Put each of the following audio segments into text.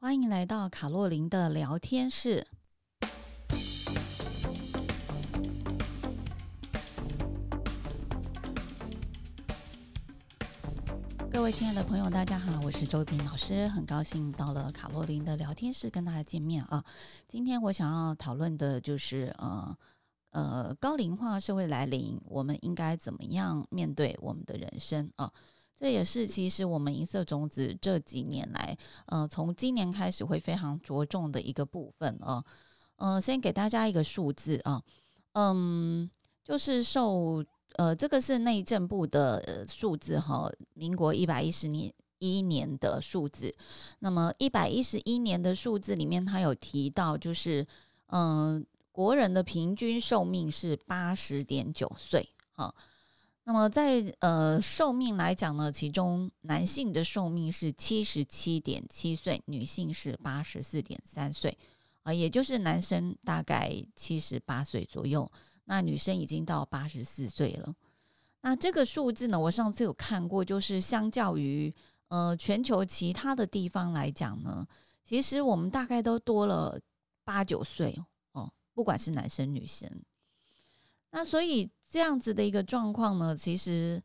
欢迎来到卡洛琳的聊天室。各位亲爱的朋友，大家好，我是周平老师，很高兴到了卡洛琳的聊天室跟大家见面啊。今天我想要讨论的就是呃呃高龄化社会来临，我们应该怎么样面对我们的人生啊？这也是其实我们银色种子这几年来，呃，从今年开始会非常着重的一个部分啊。呃，先给大家一个数字啊，嗯，就是受呃，这个是内政部的数字哈，民国一百一十年一年的数字。那么一百一十一年的数字里面，它有提到，就是嗯、呃，国人的平均寿命是八十点九岁啊。那么在呃寿命来讲呢，其中男性的寿命是七十七点七岁，女性是八十四点三岁，啊，也就是男生大概七十八岁左右，那女生已经到八十四岁了。那这个数字呢，我上次有看过，就是相较于呃全球其他的地方来讲呢，其实我们大概都多了八九岁哦，不管是男生女生。那所以这样子的一个状况呢，其实，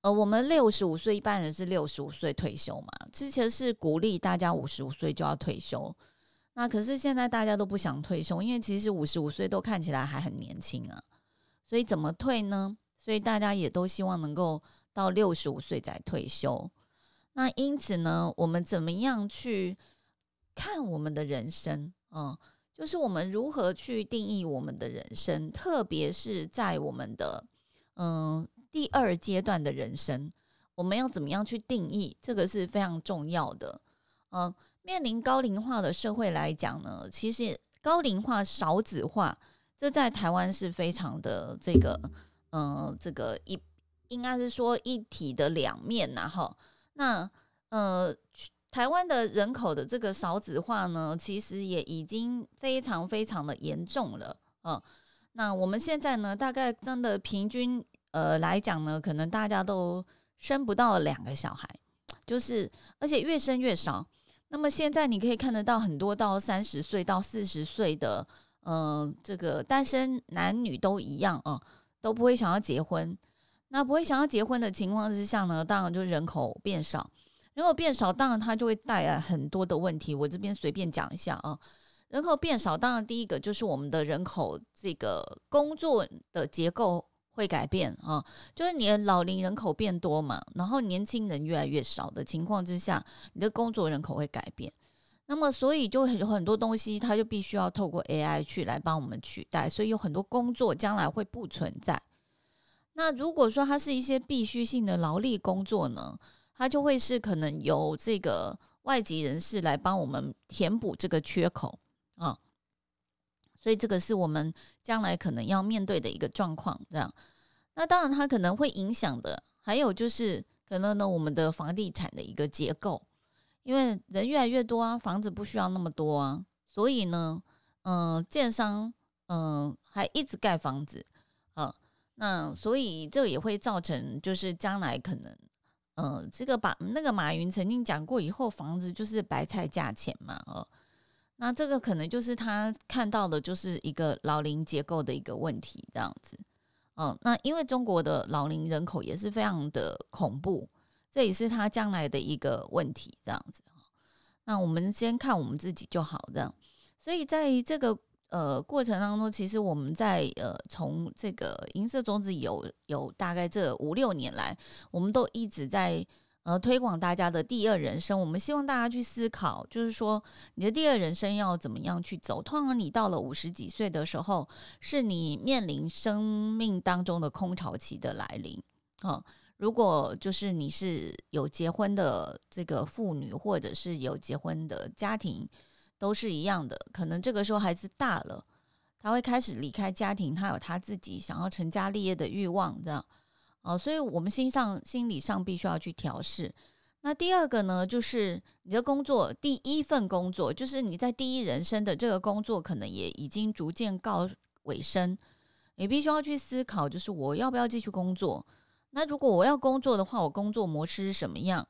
呃，我们六十五岁一般人是六十五岁退休嘛，之前是鼓励大家五十五岁就要退休，那可是现在大家都不想退休，因为其实五十五岁都看起来还很年轻啊，所以怎么退呢？所以大家也都希望能够到六十五岁再退休。那因此呢，我们怎么样去看我们的人生啊？就是我们如何去定义我们的人生，特别是在我们的嗯第二阶段的人生，我们要怎么样去定义？这个是非常重要的。嗯，面临高龄化的社会来讲呢，其实高龄化少子化，这在台湾是非常的这个嗯这个一应该是说一体的两面呐哈。那呃。台湾的人口的这个少子化呢，其实也已经非常非常的严重了，嗯，那我们现在呢，大概真的平均呃来讲呢，可能大家都生不到两个小孩，就是而且越生越少。那么现在你可以看得到很多到三十岁到四十岁的，嗯，这个单身男女都一样啊，都不会想要结婚。那不会想要结婚的情况之下呢，当然就人口变少。人口变少，当然它就会带来很多的问题。我这边随便讲一下啊，人口变少，当然第一个就是我们的人口这个工作的结构会改变啊，就是你的老龄人口变多嘛，然后年轻人越来越少的情况之下，你的工作人口会改变。那么所以就有很多东西，它就必须要透过 AI 去来帮我们取代，所以有很多工作将来会不存在。那如果说它是一些必须性的劳力工作呢？它就会是可能由这个外籍人士来帮我们填补这个缺口啊，所以这个是我们将来可能要面对的一个状况。这样，那当然它可能会影响的，还有就是可能呢，我们的房地产的一个结构，因为人越来越多啊，房子不需要那么多啊，所以呢，嗯、建商嗯、还一直盖房子啊，那所以这也会造成就是将来可能。嗯，这个把那个马云曾经讲过，以后房子就是白菜价钱嘛，哦，那这个可能就是他看到的，就是一个老龄结构的一个问题，这样子。嗯，那因为中国的老龄人口也是非常的恐怖，这也是他将来的一个问题，这样子。那我们先看我们自己就好，这样。所以在这个。呃，过程当中，其实我们在呃，从这个银色种子有有大概这五六年来，我们都一直在呃推广大家的第二人生。我们希望大家去思考，就是说你的第二人生要怎么样去走。通常你到了五十几岁的时候，是你面临生命当中的空巢期的来临啊、如果就是你是有结婚的这个妇女，或者是有结婚的家庭。都是一样的，可能这个时候孩子大了，他会开始离开家庭，他有他自己想要成家立业的欲望，这样，哦，所以我们心上、心理上必须要去调试。那第二个呢，就是你的工作，第一份工作，就是你在第一人生的这个工作，可能也已经逐渐告尾声，你必须要去思考，就是我要不要继续工作？那如果我要工作的话，我工作模式是什么样？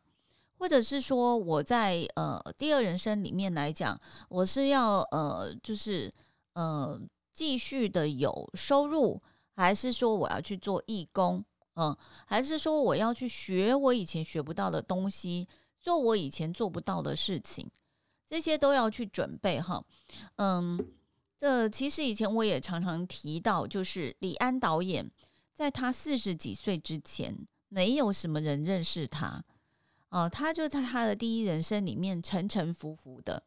或者是说我在呃第二人生里面来讲，我是要呃就是呃继续的有收入，还是说我要去做义工，嗯、还是说我要去学我以前学不到的东西，做我以前做不到的事情，这些都要去准备哈，嗯。这其实以前我也常常提到，就是李安导演在他四十几岁之前，没有什么人认识他，哦，他就在他的第一人生里面沉沉浮浮的。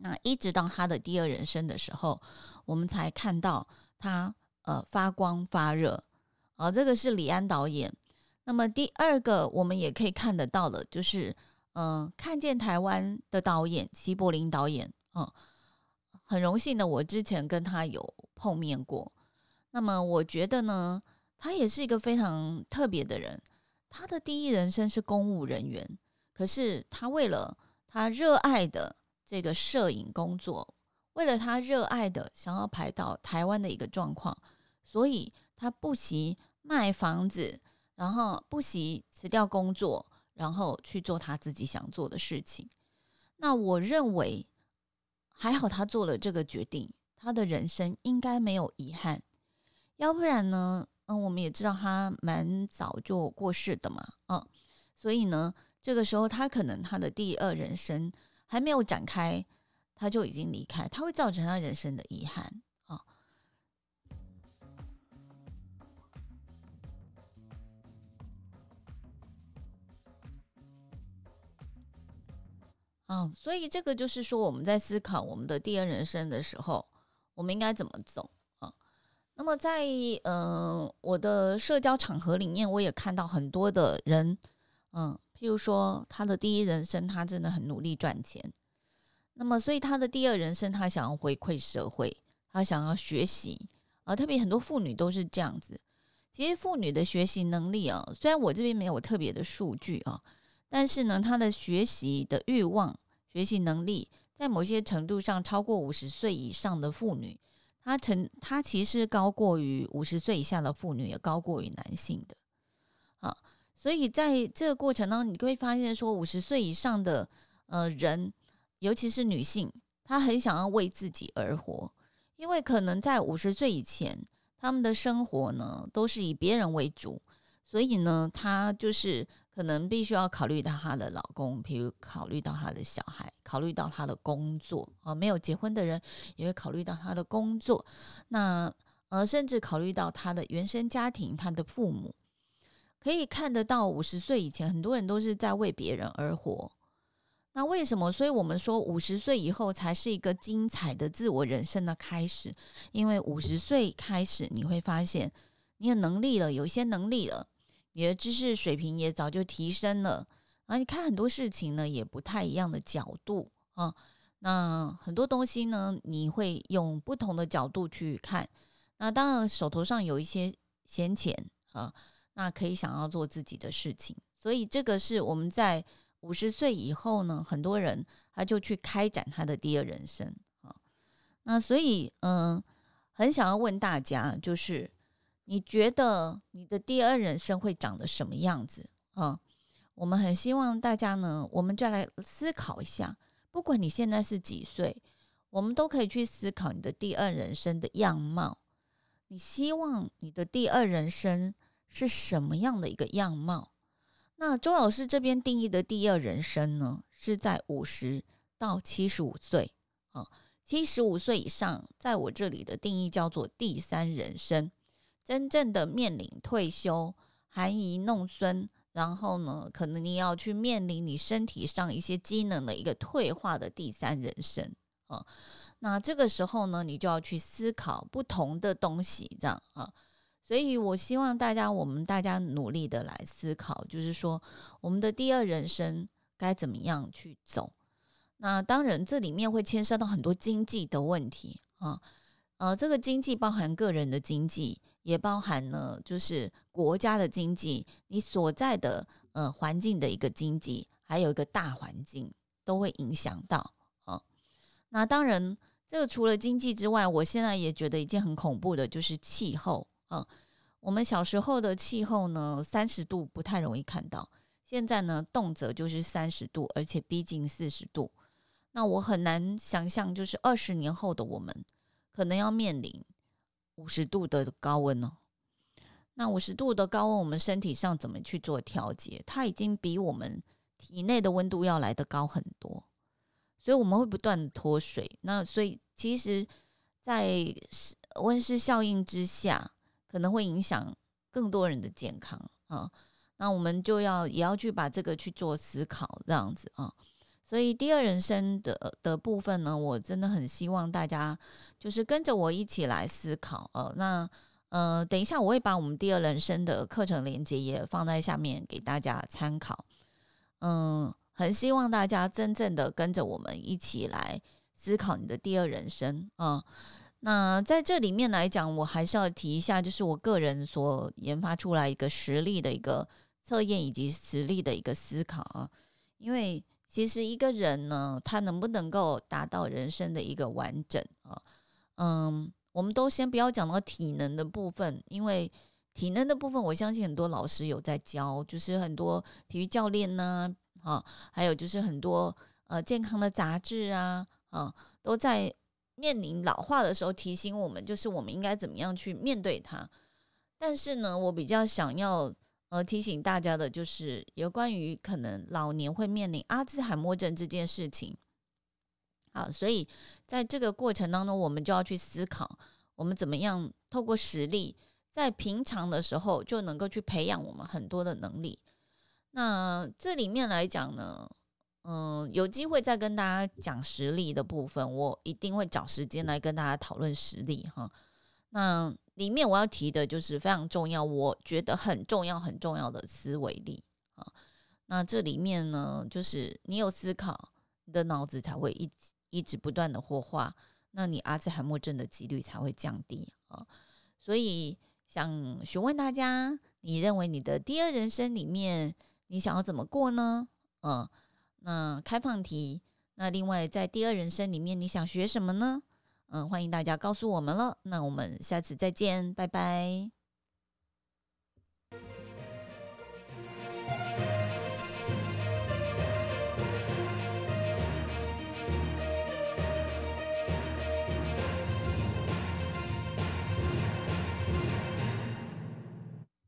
那一直到他的第二人生的时候，我们才看到他呃发光发热，啊，这个是李安导演。那么第二个我们也可以看得到的，就是嗯、看见台湾的导演齐柏林导演，嗯。很荣幸的，我之前跟他有碰面过。那么我觉得呢，他也是一个非常特别的人。他的第一人生是公务人员，可是他为了他热爱的这个摄影工作，为了他热爱的想要拍到台湾的一个状况，所以他不惜卖房子，然后不惜辞掉工作，然后去做他自己想做的事情。那我认为。还好他做了这个决定，他的人生应该没有遗憾。要不然呢，嗯，我们也知道他蛮早就过世的嘛，嗯，所以呢，这个时候他可能他的第二人生还没有展开，他就已经离开，他会造成他人生的遗憾。啊、嗯，所以这个就是说，我们在思考我们的第二人生的时候，我们应该怎么走？那么在嗯、我的社交场合里面，我也看到很多的人，嗯，譬如说他的第一人生，他真的很努力赚钱，那么所以他的第二人生，他想要回馈社会，他想要学习啊，特别很多妇女都是这样子。其实妇女的学习能力啊，虽然我这边没有特别的数据啊。但是呢，他的学习的欲望、学习能力，在某些程度上超过五十岁以上的妇女，她成她其实高过于五十岁以下的妇女，也高过于男性的。啊，所以在这个过程当中，你会发现说，五十岁以上的呃人，尤其是女性，她很想要为自己而活，因为可能在五十岁以前，他们的生活呢都是以别人为主，所以呢，她就是。可能必须要考虑到她的老公，比如考虑到她的小孩，考虑到她的工作啊。没有结婚的人也会考虑到她的工作，那呃，甚至考虑到她的原生家庭，她的父母。可以看得到，五十岁以前，很多人都是在为别人而活。那为什么？所以我们说，五十岁以后才是一个精彩的自我人生的开始，因为五十岁开始，你会发现你有能力了，有一些能力了。你的知识水平也早就提升了，然后你看很多事情呢，也不太一样的角度啊。那很多东西呢，你会用不同的角度去看。那当然手头上有一些闲钱啊，那可以想要做自己的事情。所以这个是我们在五十岁以后呢，很多人他就去开展他的第二人生啊。那所以嗯，很想要问大家，就是。你觉得你的第二人生会长得什么样子啊？嗯，我们很希望大家呢，我们就来思考一下。不管你现在是几岁，我们都可以去思考你的第二人生的样貌。你希望你的第二人生是什么样的一个样貌？那周老师这边定义的第二人生呢，是在五十到七十五岁啊。七十五岁以上，在我这里的定义叫做第三人生。真正的面临退休、含饴弄孙，然后呢，可能你要去面临你身体上一些机能的一个退化的第三人生啊。那这个时候呢，你就要去思考不同的东西，这样啊。所以我希望大家，我们大家努力的来思考，就是说我们的第二人生该怎么样去走。那当然，这里面会牵涉到很多经济的问题啊。呃，这个经济包含个人的经济。也包含呢，就是国家的经济，你所在的呃环境的一个经济，还有一个大环境都会影响到啊。那当然，这个除了经济之外，我现在也觉得一件很恐怖的，就是气候啊。我们小时候的气候呢，三十度不太容易看到，现在呢，动辄就是三十度，而且逼近四十度。那我很难想象，就是二十年后的我们，可能要面临五十度的高温呢。那五十度的高温，我们身体上怎么去做调节？它已经比我们体内的温度要来得高很多，所以我们会不断的脱水。那所以其实，在温室效应之下，可能会影响更多人的健康啊。那我们就要也要去把这个去做思考，这样子啊。所以第二人生的的部分呢，我真的很希望大家就是跟着我一起来思考。呃，那呃，等一下我会把我们第二人生的课程链接也放在下面给大家参考。嗯，很希望大家真正的跟着我们一起来思考你的第二人生啊。那在这里面来讲，我还是要提一下，就是我个人所研发出来一个实例的一个。测验以及实力的一个思考啊，因为其实一个人呢，他能不能够达到人生的一个完整啊？嗯，我们都先不要讲到体能的部分，因为体能的部分，我相信很多老师有在教，就是很多体育教练呢，啊，还有就是很多呃健康的杂志啊，啊，都在面临老化的时候提醒我们，就是我们应该怎么样去面对它。但是呢，我比较想要。呃，提醒大家的就是有关于可能老年会面临阿兹海默症这件事情。好，所以在这个过程当中，我们就要去思考，我们怎么样透过实力，在平常的时候就能够去培养我们很多的能力。那这里面来讲呢，嗯、有机会再跟大家讲实力的部分，我一定会找时间来跟大家讨论实力哈。那。里面我要提的就是非常重要，我觉得很重要很重要的思维力啊。那这里面呢，就是你有思考，你的脑子才会一一直不断的活化，那你阿兹海默症的几率才会降低啊。所以想询问大家，你认为你的第二人生里面，你想要怎么过呢？嗯，那开放题。那另外在第二人生里面，你想学什么呢？嗯，欢迎大家告诉我们了。那我们下次再见，拜拜。